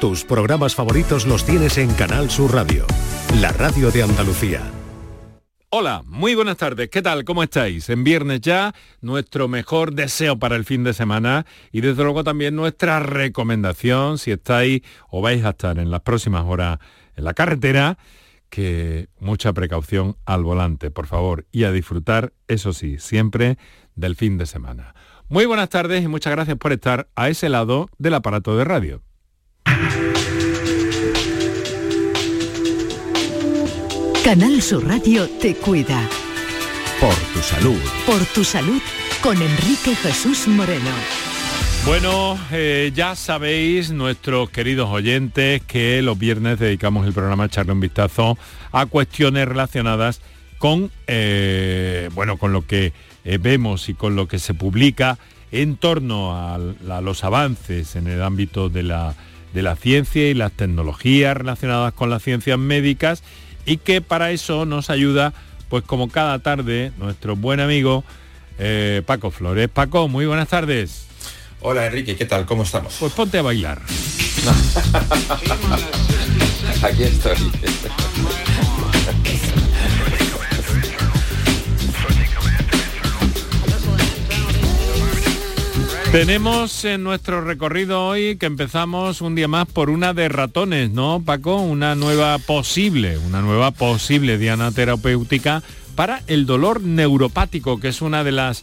Tus programas favoritos los tienes en Canal Sur Radio, la radio de Andalucía. Hola, muy buenas tardes. ¿Qué tal? ¿Cómo estáis? En viernes ya, nuestro mejor deseo para el fin de semana y desde luego también nuestra recomendación si estáis o vais a estar en las próximas horas en la carretera, que mucha precaución al volante, por favor, y a disfrutar, eso sí, siempre del fin de semana. Muy buenas tardes y muchas gracias por estar a ese lado del aparato de radio. Canal Sur Radio te cuida. Por tu salud. Por tu salud con Enrique Jesús Moreno. Bueno, eh, ya sabéis, nuestros queridos oyentes, que los viernes dedicamos el programa a echarle un vistazo a cuestiones relacionadas con, eh, bueno, con lo que eh, vemos y con lo que se publica en torno a, los avances en el ámbito de la, de la ciencia y las tecnologías relacionadas con las ciencias médicas y que para eso nos ayuda, pues como cada tarde, nuestro buen amigo eh, Paco Flores. Paco, muy buenas tardes. Hola Enrique, ¿qué tal? ¿Cómo estamos? Pues ponte a bailar. Aquí estoy. Tenemos en nuestro recorrido hoy que empezamos un día más por una de ratones, ¿no, Paco? Una nueva posible, una nueva posible diana terapéutica para el dolor neuropático, que es una de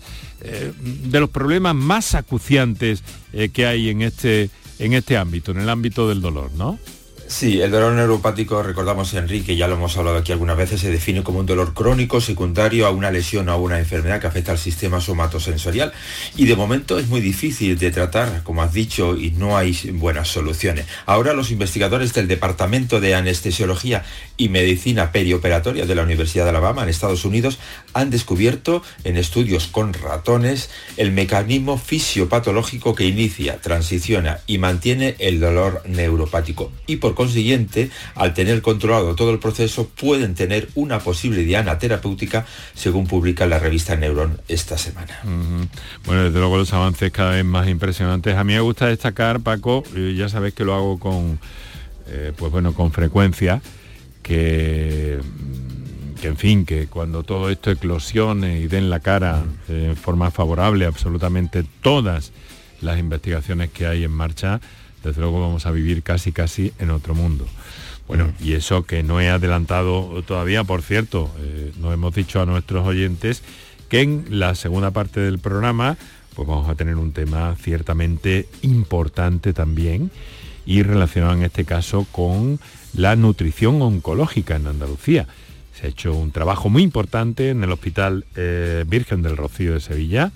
eh, de los problemas más acuciantes eh, que hay en este en este ámbito, en el ámbito del dolor, ¿no? Sí, el dolor neuropático, recordamos Enrique, ya lo hemos hablado aquí algunas veces, se define como un dolor crónico secundario a una lesión o a una enfermedad que afecta al sistema somatosensorial y de momento es muy difícil de tratar, como has dicho, y no hay buenas soluciones. Ahora los investigadores del Departamento de Anestesiología y Medicina Perioperatoria de la Universidad de Alabama en Estados Unidos han descubierto en estudios con ratones el mecanismo fisiopatológico que inicia, transiciona y mantiene el dolor neuropático y por consiguiente, al tener controlado todo el proceso, pueden tener una posible diana terapéutica, según publica la revista Neuron esta semana. Bueno, desde luego los avances cada vez más impresionantes. A mí me gusta destacar, Paco, ya sabes que lo hago con, eh, pues bueno, con frecuencia, que que en fin, que cuando todo esto eclosione y den la cara eh, en forma favorable absolutamente todas las investigaciones que hay en marcha, desde luego vamos a vivir casi casi en otro mundo. Bueno, y eso que no he adelantado todavía, por cierto, eh, nos hemos dicho a nuestros oyentes que en la segunda parte del programa pues vamos a tener un tema ciertamente importante también y relacionado en este caso con la nutrición oncológica en Andalucía. Se ha hecho un trabajo muy importante en el Hospital eh, Virgen del Rocío de Sevilla,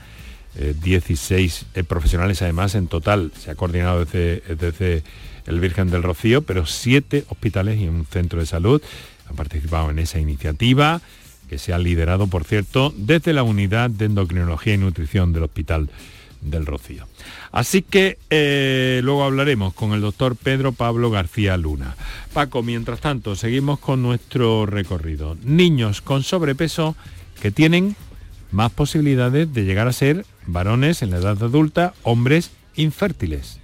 16 eh, eh, profesionales además en total. Se ha coordinado desde, desde el Virgen del Rocío, pero siete hospitales y un centro de salud han participado en esa iniciativa que se ha liderado, por cierto, desde la unidad de endocrinología y nutrición del Hospital del Rocío. Así que eh, luego hablaremos con el doctor Pedro Pablo García Luna. Paco, mientras tanto, seguimos con nuestro recorrido. Niños con sobrepeso que tienen más posibilidades de llegar a ser varones en la edad adulta, hombres infértiles.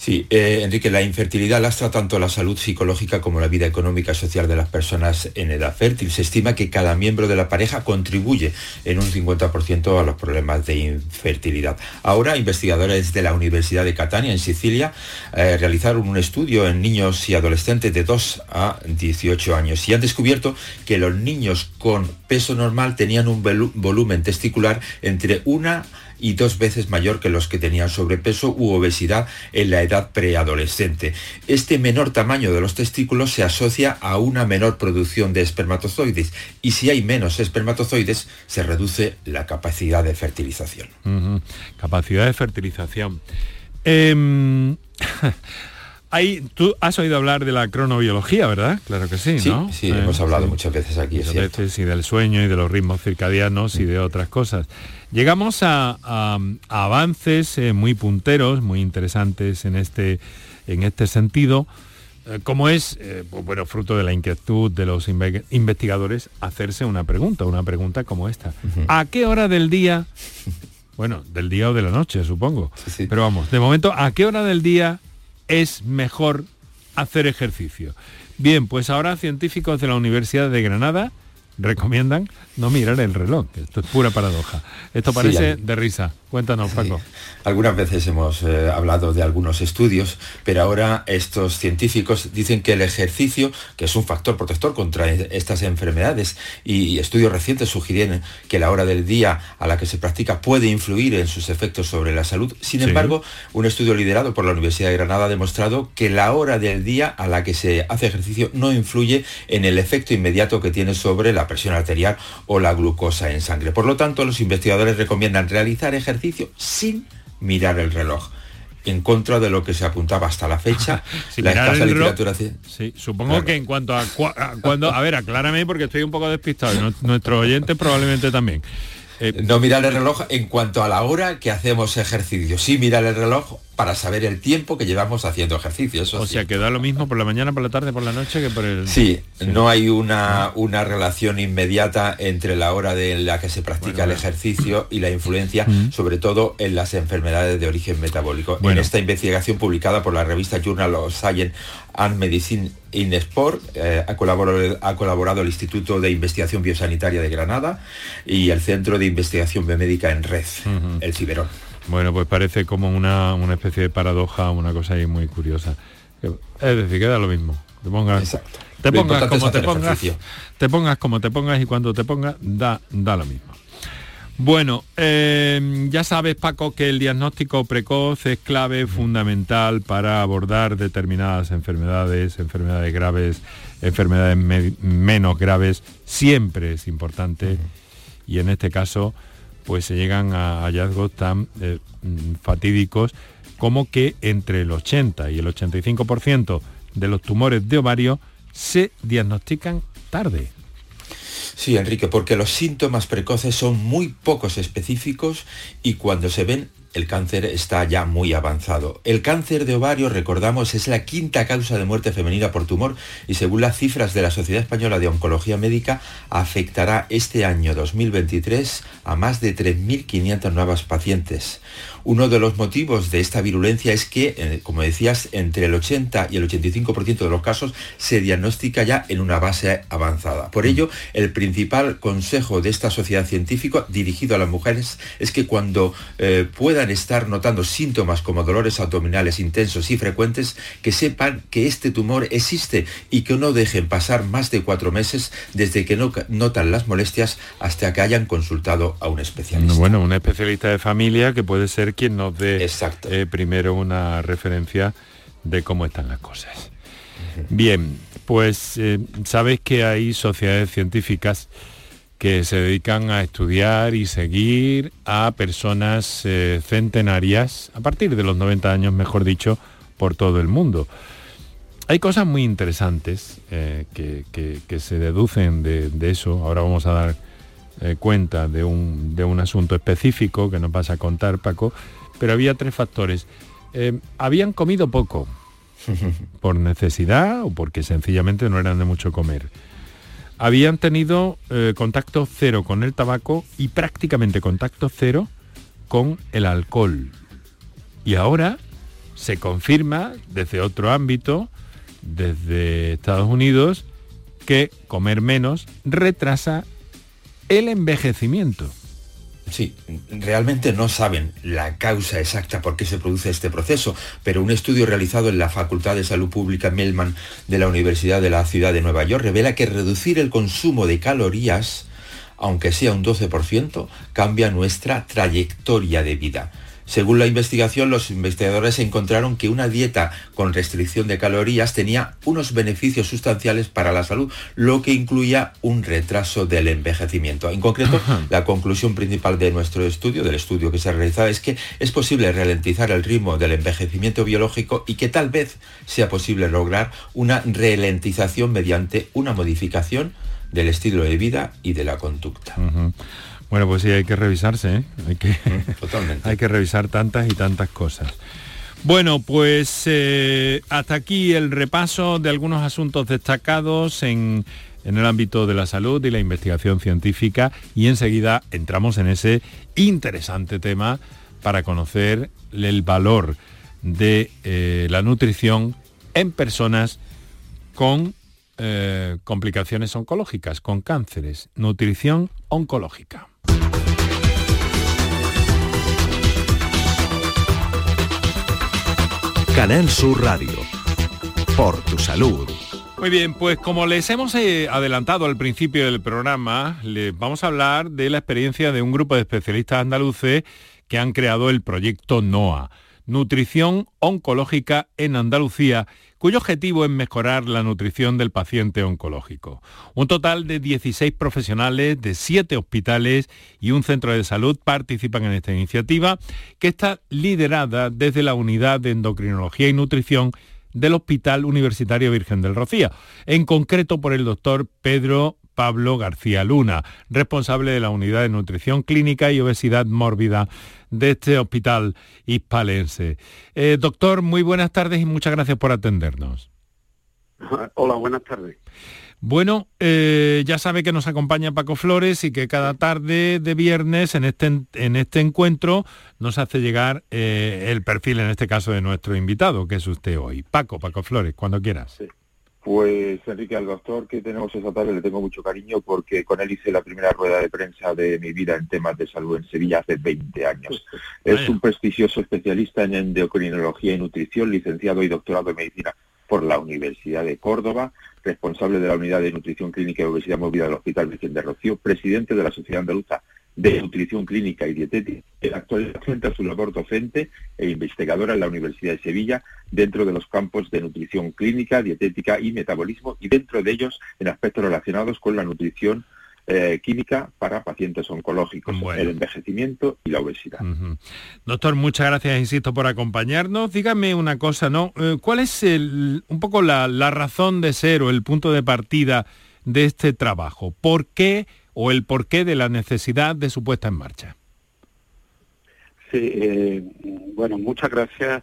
Sí, eh, Enrique, la infertilidad lastra tanto la salud psicológica como la vida económica y social de las personas en edad fértil. Se estima que cada miembro de la pareja contribuye en un 50% a los problemas de infertilidad. Ahora, investigadores de la Universidad de Catania, en Sicilia, eh, realizaron un estudio en niños y adolescentes de 2 a 18 años y han descubierto que los niños con peso normal tenían un volumen testicular entre una y dos veces mayor que los que tenían sobrepeso u obesidad en la edad preadolescente. Este menor tamaño de los testículos se asocia a una menor producción de espermatozoides y si hay menos espermatozoides se reduce la capacidad de fertilización. Capacidad de fertilización. Tú has oído hablar de la cronobiología, ¿verdad? Claro que sí, ¿no? Sí, hemos hablado muchas veces aquí. Muchas veces, y del sueño y de los ritmos circadianos y de otras cosas. Llegamos a, avances eh, muy punteros, muy interesantes en este, en este sentido, eh, como es, eh, pues bueno, fruto de la inquietud de los investigadores, hacerse una pregunta, una pregunta como esta. ¿A qué hora del día, bueno, del día o de la noche, supongo, pero vamos, de momento, ¿a qué hora del día es mejor hacer ejercicio. Bien, pues ahora científicos de la Universidad de Granada recomiendan no mirar el reloj. Esto es pura paradoja. Esto parece de risa. Cuéntanos, Paco. Algunas veces hemos eh, hablado de algunos estudios, pero ahora estos científicos dicen que el ejercicio, que es un factor protector contra e-, estas enfermedades, y estudios recientes sugieren que la hora del día a la que se practica puede influir en sus efectos sobre la salud. Sin embargo, un estudio liderado por la Universidad de Granada ha demostrado que la hora del día a la que se hace ejercicio no influye en el efecto inmediato que tiene sobre la presión arterial o la glucosa en sangre. Por lo tanto, los investigadores recomiendan realizar ejercicio sin mirar el reloj en contra de lo que se apuntaba hasta la fecha. la escasa literatura. Sí, supongo que en cuanto a, cuando, a ver, aclárame porque estoy un poco despistado, y nuestros oyentes probablemente también. Eh, no mirar el reloj en cuanto a la hora que hacemos ejercicio. Sí mirar el reloj para saber el tiempo que llevamos haciendo ejercicio. o sea, que da lo mismo por la mañana, por la tarde, por la noche que por el... Sí, no hay una, una relación inmediata entre la hora de la que se practica el ejercicio y la influencia, sobre todo en las enfermedades de origen metabólico. En esta investigación publicada por la revista Journal of Science and Medicine in Sport, eh, ha, colaborado, ha, colaborado, el Instituto de Investigación Biosanitaria de Granada y el Centro de Investigación Biomédica en Red, el Ciberón. Bueno, pues parece como una, especie de paradoja, una cosa ahí muy curiosa. Es decir, queda lo mismo. Te pongas, te pongas como te pongas, te pongas como te pongas y cuando te pongas da, da lo mismo. Bueno, eh, ya sabes Paco que el diagnóstico precoz es clave fundamental para abordar determinadas enfermedades, enfermedades graves, enfermedades menos graves, siempre es importante y en este caso pues se llegan a hallazgos tan eh, mm, fatídicos como que entre el 80 y el 85% de los tumores de ovario se diagnostican tarde. Sí, Enrique, porque los síntomas precoces son muy pocos específicos y cuando se ven el cáncer está ya muy avanzado. El cáncer de ovario, recordamos, es la quinta causa de muerte femenina por tumor y según las cifras de la Sociedad Española de Oncología Médica, afectará este año 2023 a más de 3.500 nuevas pacientes. Uno de los motivos de esta virulencia es que, eh, como decías, entre el 80 y el 85% de los casos se diagnostica ya en una base avanzada. Por ello, el principal consejo de esta sociedad científica dirigido a las mujeres es que cuando eh, puedan estar notando síntomas como dolores abdominales intensos y frecuentes, que sepan que este tumor existe y que no dejen pasar más de cuatro meses desde que no notan las molestias hasta que hayan consultado a un especialista. Bueno, un especialista de familia que puede ser quien nos dé eh, primero una referencia de cómo están las cosas. Bien, pues eh, sabes que hay sociedades científicas que se dedican a estudiar y seguir a personas eh, centenarias, a partir de los 90 años, mejor dicho, por todo el mundo. Hay cosas muy interesantes que, se deducen de, de, eso. Ahora vamos a dar cuenta de un, de un asunto específico que nos vas a contar, Paco, pero había tres factores. Eh, habían comido poco, por necesidad o porque sencillamente no eran de mucho comer. Habían tenido eh, contacto cero con el tabaco y prácticamente contacto cero con el alcohol. Y ahora se confirma desde otro ámbito, desde Estados Unidos, que comer menos retrasa el envejecimiento. Sí, realmente no saben la causa exacta por qué se produce este proceso, pero un estudio realizado en la Facultad de Salud Pública Melman de la Universidad de la Ciudad de Nueva York revela que reducir el consumo de calorías, aunque sea un 12%, cambia nuestra trayectoria de vida. Según la investigación, los investigadores encontraron que una dieta con restricción de calorías tenía unos beneficios sustanciales para la salud, lo que incluía un retraso del envejecimiento. En concreto, la conclusión principal de nuestro estudio, del estudio que se ha realizado, es que es posible ralentizar el ritmo del envejecimiento biológico y que tal vez sea posible lograr una ralentización mediante una modificación del estilo de vida y de la conducta. Bueno, pues sí, hay que revisarse, ¿eh? hay, que, hay que revisar tantas y tantas cosas. Bueno, pues eh, hasta aquí el repaso de algunos asuntos destacados en, en el ámbito de la salud y la investigación científica y enseguida entramos en ese interesante tema para conocer el valor de eh, la nutrición en personas con eh, complicaciones oncológicas, con cánceres, nutrición oncológica. Canal Sur Radio. Por tu salud. Muy bien, pues como les hemos eh, adelantado al principio del programa, les vamos a hablar de la experiencia de un grupo de especialistas andaluces que han creado el proyecto NOA, Nutrición Oncológica en Andalucía, cuyo objetivo es mejorar la nutrición del paciente oncológico. Un total de 16 profesionales de 7 hospitales y un centro de salud participan en esta iniciativa, que está liderada desde la Unidad de Endocrinología y Nutrición del Hospital Universitario Virgen del Rocío, en concreto por el doctor Pedro Pablo García Luna, responsable de la Unidad de Nutrición Clínica y Obesidad Mórbida de este hospital hispalense. Eh, doctor, muy buenas tardes y muchas gracias por atendernos. Hola, buenas tardes. Bueno, eh, ya sabe que nos acompaña Paco Flores y que cada tarde de viernes en este, en este encuentro nos hace llegar eh, el perfil, en este caso, de nuestro invitado, que es usted hoy. Paco, Paco Flores, cuando quieras. Pues Enrique, al doctor que tenemos esa tarde le tengo mucho cariño porque con él hice la primera rueda de prensa de mi vida en temas de salud en Sevilla hace 20 años. Es un prestigioso especialista en endocrinología y nutrición, licenciado y doctorado en medicina por la Universidad de Córdoba, responsable de la Unidad de Nutrición Clínica y Obesidad Movida del Hospital Virgen de Rocío, presidente de la Sociedad Andaluza de Nutrición Clínica y Dietética. En la actualidad cuenta su labor docente e investigadora en la Universidad de Sevilla dentro de los campos de nutrición clínica, dietética y metabolismo y dentro de ellos en aspectos relacionados con la nutrición eh, química para pacientes oncológicos, el envejecimiento y la obesidad. Doctor, muchas gracias, insisto, por acompañarnos. Dígame una cosa, ¿no? Eh, ¿Cuál es el, un poco la, razón de ser o el punto de partida de este trabajo? ¿Por qué o el porqué de la necesidad de su puesta en marcha? Sí, eh, bueno, muchas gracias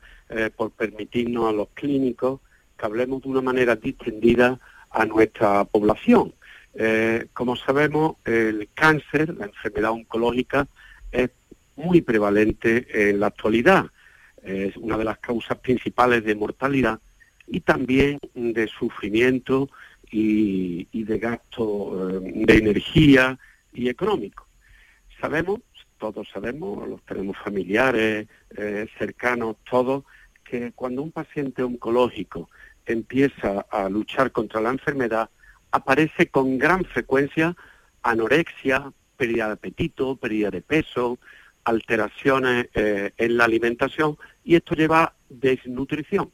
por permitirnos a los clínicos que hablemos de una manera distendida a nuestra población eh, como sabemos, el cáncer, la enfermedad oncológica, es muy prevalente en la actualidad. Es una de las causas principales de mortalidad y también de sufrimiento y, de gasto eh, de energía y económico. Sabemos, todos sabemos, los tenemos familiares, eh, cercanos, todos, que cuando un paciente oncológico empieza a luchar contra la enfermedad, aparece con gran frecuencia anorexia, pérdida de apetito, pérdida de peso, alteraciones eh, en la alimentación y esto lleva a desnutrición.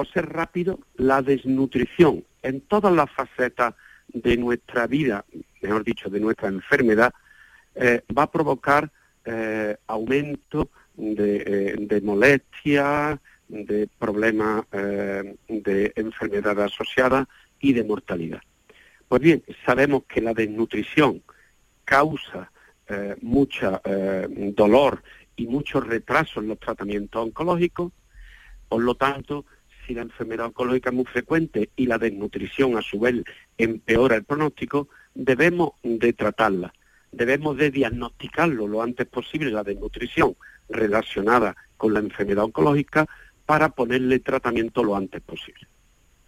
Por ser rápido, la desnutrición en todas las facetas de nuestra vida, mejor dicho, de nuestra enfermedad, eh, va a provocar eh, aumento de, de molestias, de problemas de enfermedad asociada y de mortalidad. Pues bien, sabemos que la desnutrición causa eh, mucho eh, dolor y mucho retraso en los tratamientos oncológicos, por lo tanto, si la enfermedad oncológica es muy frecuente y la desnutrición a su vez empeora el pronóstico, debemos de tratarla, debemos de diagnosticarlo lo antes posible, la desnutrición relacionada con la enfermedad oncológica, para ponerle tratamiento lo antes posible.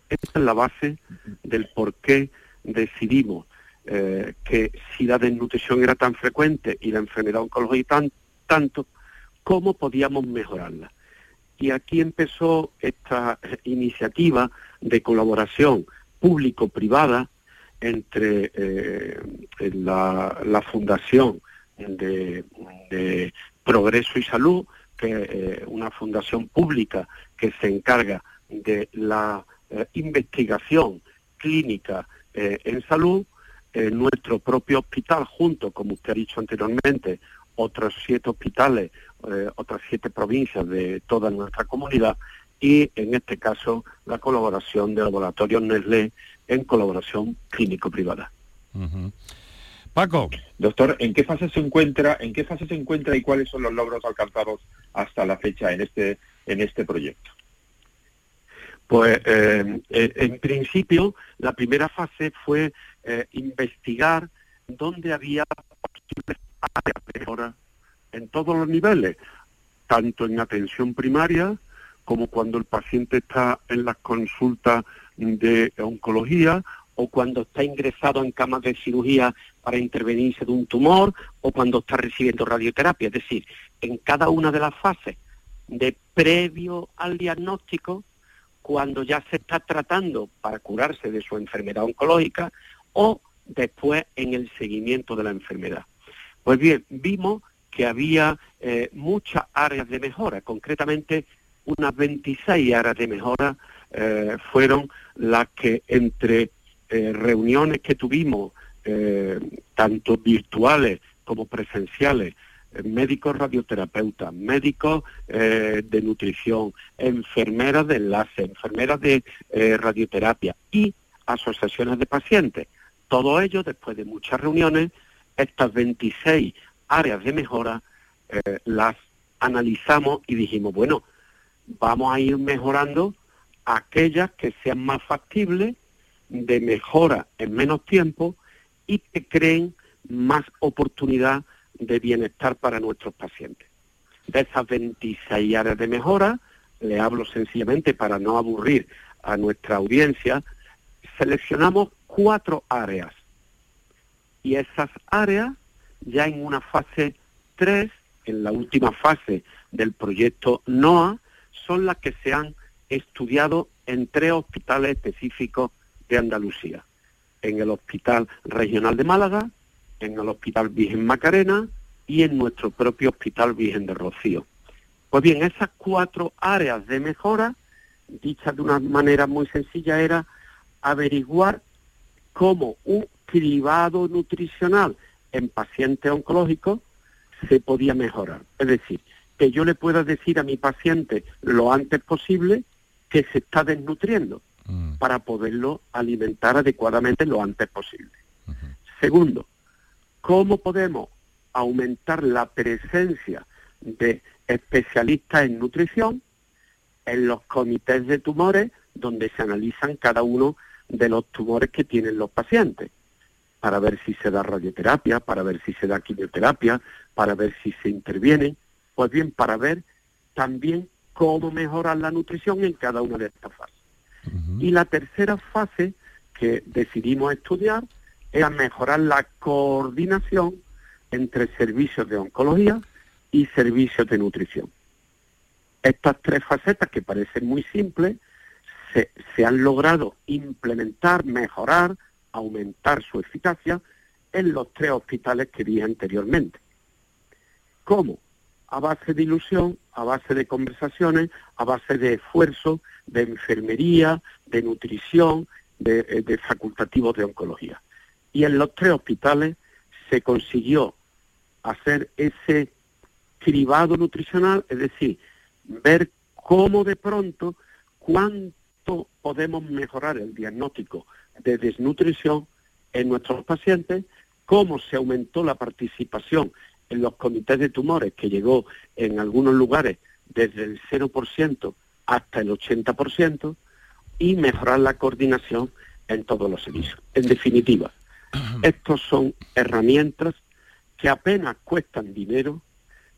Esta es la base del por qué decidimos eh, que si la desnutrición era tan frecuente y la enfermedad oncológica tan, tanto, ¿cómo podíamos mejorarla? Y aquí empezó esta iniciativa de colaboración público-privada entre eh, la, Fundación de, Progreso y Salud, que es eh, una fundación pública que se encarga de la eh, investigación clínica en salud, nuestro propio hospital, junto, como usted ha dicho anteriormente, otros siete hospitales, eh, otras siete provincias de toda nuestra comunidad y en este caso la colaboración de laboratorios Nestlé en colaboración clínico-privada. Paco. Doctor, ¿en qué fase se encuentra, en qué fase se encuentra y cuáles son los logros alcanzados hasta la fecha en este, en este proyecto? Pues eh, eh, en principio la primera fase fue eh, investigar dónde había posibles áreas de mejora en todos los niveles, tanto en atención primaria como cuando el paciente está en las consultas de oncología o cuando está ingresado en camas de cirugía para intervenirse de un tumor o cuando está recibiendo radioterapia. Es decir, en cada una de las fases de previo al diagnóstico, cuando ya se está tratando para curarse de su enfermedad oncológica o después en el seguimiento de la enfermedad. Pues bien, vimos que había eh, muchas áreas de mejora, concretamente unas 26 áreas de mejora eh, fueron las que entre eh, reuniones que tuvimos, tanto virtuales como presenciales, médicos radioterapeutas, médicos de nutrición, enfermeras de enlace, enfermeras de radioterapia y asociaciones de pacientes. Todo ello, después de muchas reuniones, estas 26 áreas de mejora eh, las analizamos y dijimos, bueno, vamos a ir mejorando aquellas que sean más factibles, de mejora en menos tiempo y que creen más oportunidad de bienestar para nuestros pacientes. De esas 26 áreas de mejora, le hablo sencillamente para no aburrir a nuestra audiencia, seleccionamos cuatro áreas. Y esas áreas ya en una fase 3, en la última fase del proyecto NOA, son las que se han estudiado en tres hospitales específicos de Andalucía. En el Hospital Regional de Málaga, en el Hospital Virgen Macarena y en nuestro propio Hospital Virgen de Rocío. Pues bien, esas cuatro áreas de mejora, dichas de una manera muy sencilla, era averiguar cómo un cribado nutricional en pacientes oncológicos se podía mejorar. Es decir, que yo le pueda decir a mi paciente lo antes posible que se está desnutriendo mm. para poderlo alimentar adecuadamente lo antes posible. Segundo, ¿cómo podemos aumentar la presencia de especialistas en nutrición en los comités de tumores donde se analizan cada uno de los tumores que tienen los pacientes? Para ver si se da radioterapia, para ver si se da quimioterapia, para ver si se interviene, pues bien, para ver también cómo mejorar la nutrición en cada una de estas fases. Y la tercera fase que decidimos estudiar era mejorar la coordinación entre servicios de oncología y servicios de nutrición. Estas tres facetas que parecen muy simples se, se han logrado implementar, mejorar, aumentar su eficacia en los tres hospitales que dije anteriormente. ¿Cómo? A base de ilusión, a base de conversaciones, a base de esfuerzo, de enfermería, de nutrición, de, eh, de facultativos de oncología. Y en los tres hospitales se consiguió hacer ese cribado nutricional, es decir, ver cómo de pronto, cuánto podemos mejorar el diagnóstico de desnutrición en nuestros pacientes, cómo se aumentó la participación en los comités de tumores, que llegó en algunos lugares desde el 0% hasta el 80%, y mejorar la coordinación en todos los servicios. En definitiva, estos son herramientas que apenas cuestan dinero,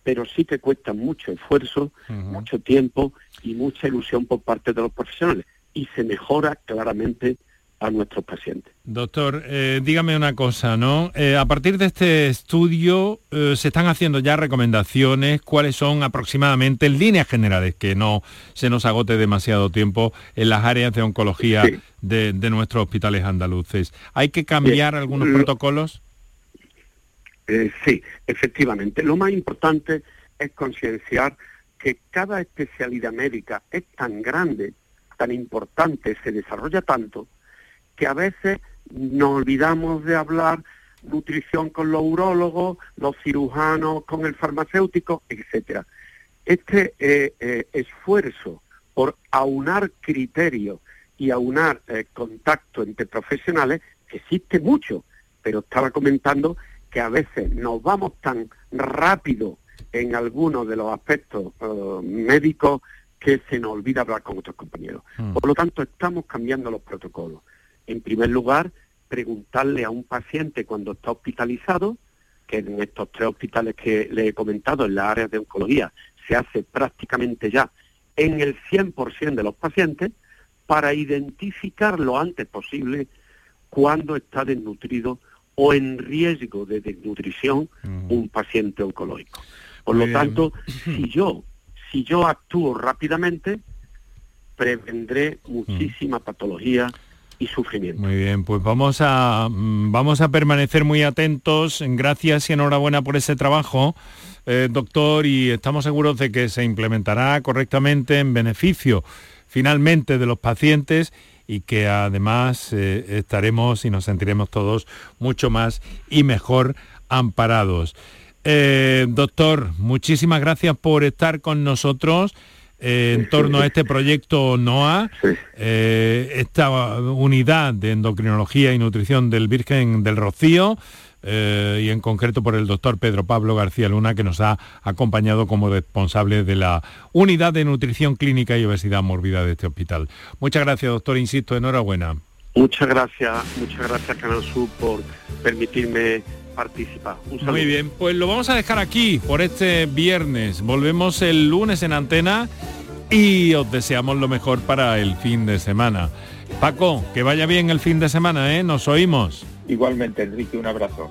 pero sí que cuestan mucho esfuerzo, mucho tiempo y mucha ilusión por parte de los profesionales. Y se mejora claramente a nuestros pacientes. Doctor, eh, dígame una cosa, ¿no? Eh, a partir de este estudio, eh, ¿se están haciendo ya recomendaciones? ¿Cuáles son aproximadamente en líneas generales, que no se nos agote demasiado tiempo en las áreas de oncología de, nuestros hospitales andaluces? ¿Hay que cambiar algunos protocolos? sí, efectivamente. Lo más importante es concienciar que cada especialidad médica es tan grande, tan importante, se desarrolla tanto, que a veces nos olvidamos de hablar nutrición con los urólogos, los cirujanos con el farmacéutico, etcétera. Este eh, eh, esfuerzo por aunar criterios y aunar eh, contacto entre profesionales existe mucho, pero estaba comentando que a veces nos vamos tan rápido en algunos de los aspectos médicos que se nos olvida hablar con otros compañeros. Mm. Por lo tanto, estamos cambiando los protocolos en primer lugar, preguntarle a un paciente cuando está hospitalizado, que en estos tres hospitales que le he comentado, en las áreas de oncología, se hace prácticamente ya en el 100% de los pacientes para identificar lo antes posible cuando está desnutrido o en riesgo de desnutrición un paciente oncológico. Por lo tanto, si yo, si yo actúo rápidamente, prevendré muchísima patología y sufrimiento. Muy bien, pues vamos a mm, vamos a permanecer muy atentos. Gracias y enhorabuena por ese trabajo, eh, doctor, y estamos seguros de que se implementará correctamente en beneficio finalmente de los pacientes y que además eh, estaremos y nos sentiremos todos mucho más y mejor amparados. Eh, doctor, muchísimas gracias por estar con nosotros eh, en torno a este proyecto NOA, esta unidad de endocrinología y nutrición del Virgen del Rocío. y en concreto por el doctor Pedro Pablo García Luna, que nos ha acompañado como responsable de la unidad de nutrición clínica y obesidad mórbida de este hospital. Muchas gracias, doctor, insisto, enhorabuena. Muchas gracias, muchas gracias Canal Sur por permitirme participar. Muy bien, pues lo vamos a dejar aquí por este viernes. Volvemos el lunes en antena y os deseamos lo mejor para el fin de semana. Paco, que vaya bien el fin de semana, ¿eh? Nos oímos. Igualmente, Enrique, un abrazo.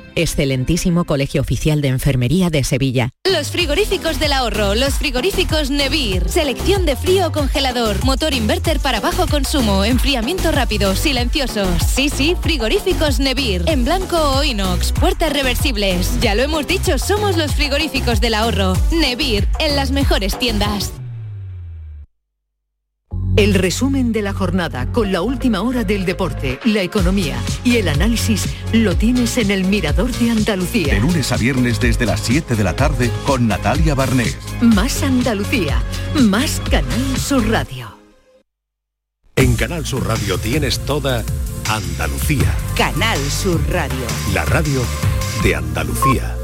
Excelentísimo Colegio Oficial de Enfermería de Sevilla. Los frigoríficos del ahorro, los frigoríficos Nevir. Selección de frío o congelador, motor inverter para bajo consumo, enfriamiento rápido, silenciosos. Sí, sí, frigoríficos Nevir. En blanco o inox, puertas reversibles. Ya lo hemos dicho, somos los frigoríficos del ahorro. Nevir, en las mejores tiendas. El resumen de la jornada con la última hora del deporte, la economía y el análisis lo tienes en el Mirador de Andalucía. De lunes a viernes desde las 7 de la tarde con Natalia Barnés. Más Andalucía, más Canal Sur Radio. En Canal Sur Radio tienes toda Andalucía. Canal Sur Radio. La radio de Andalucía.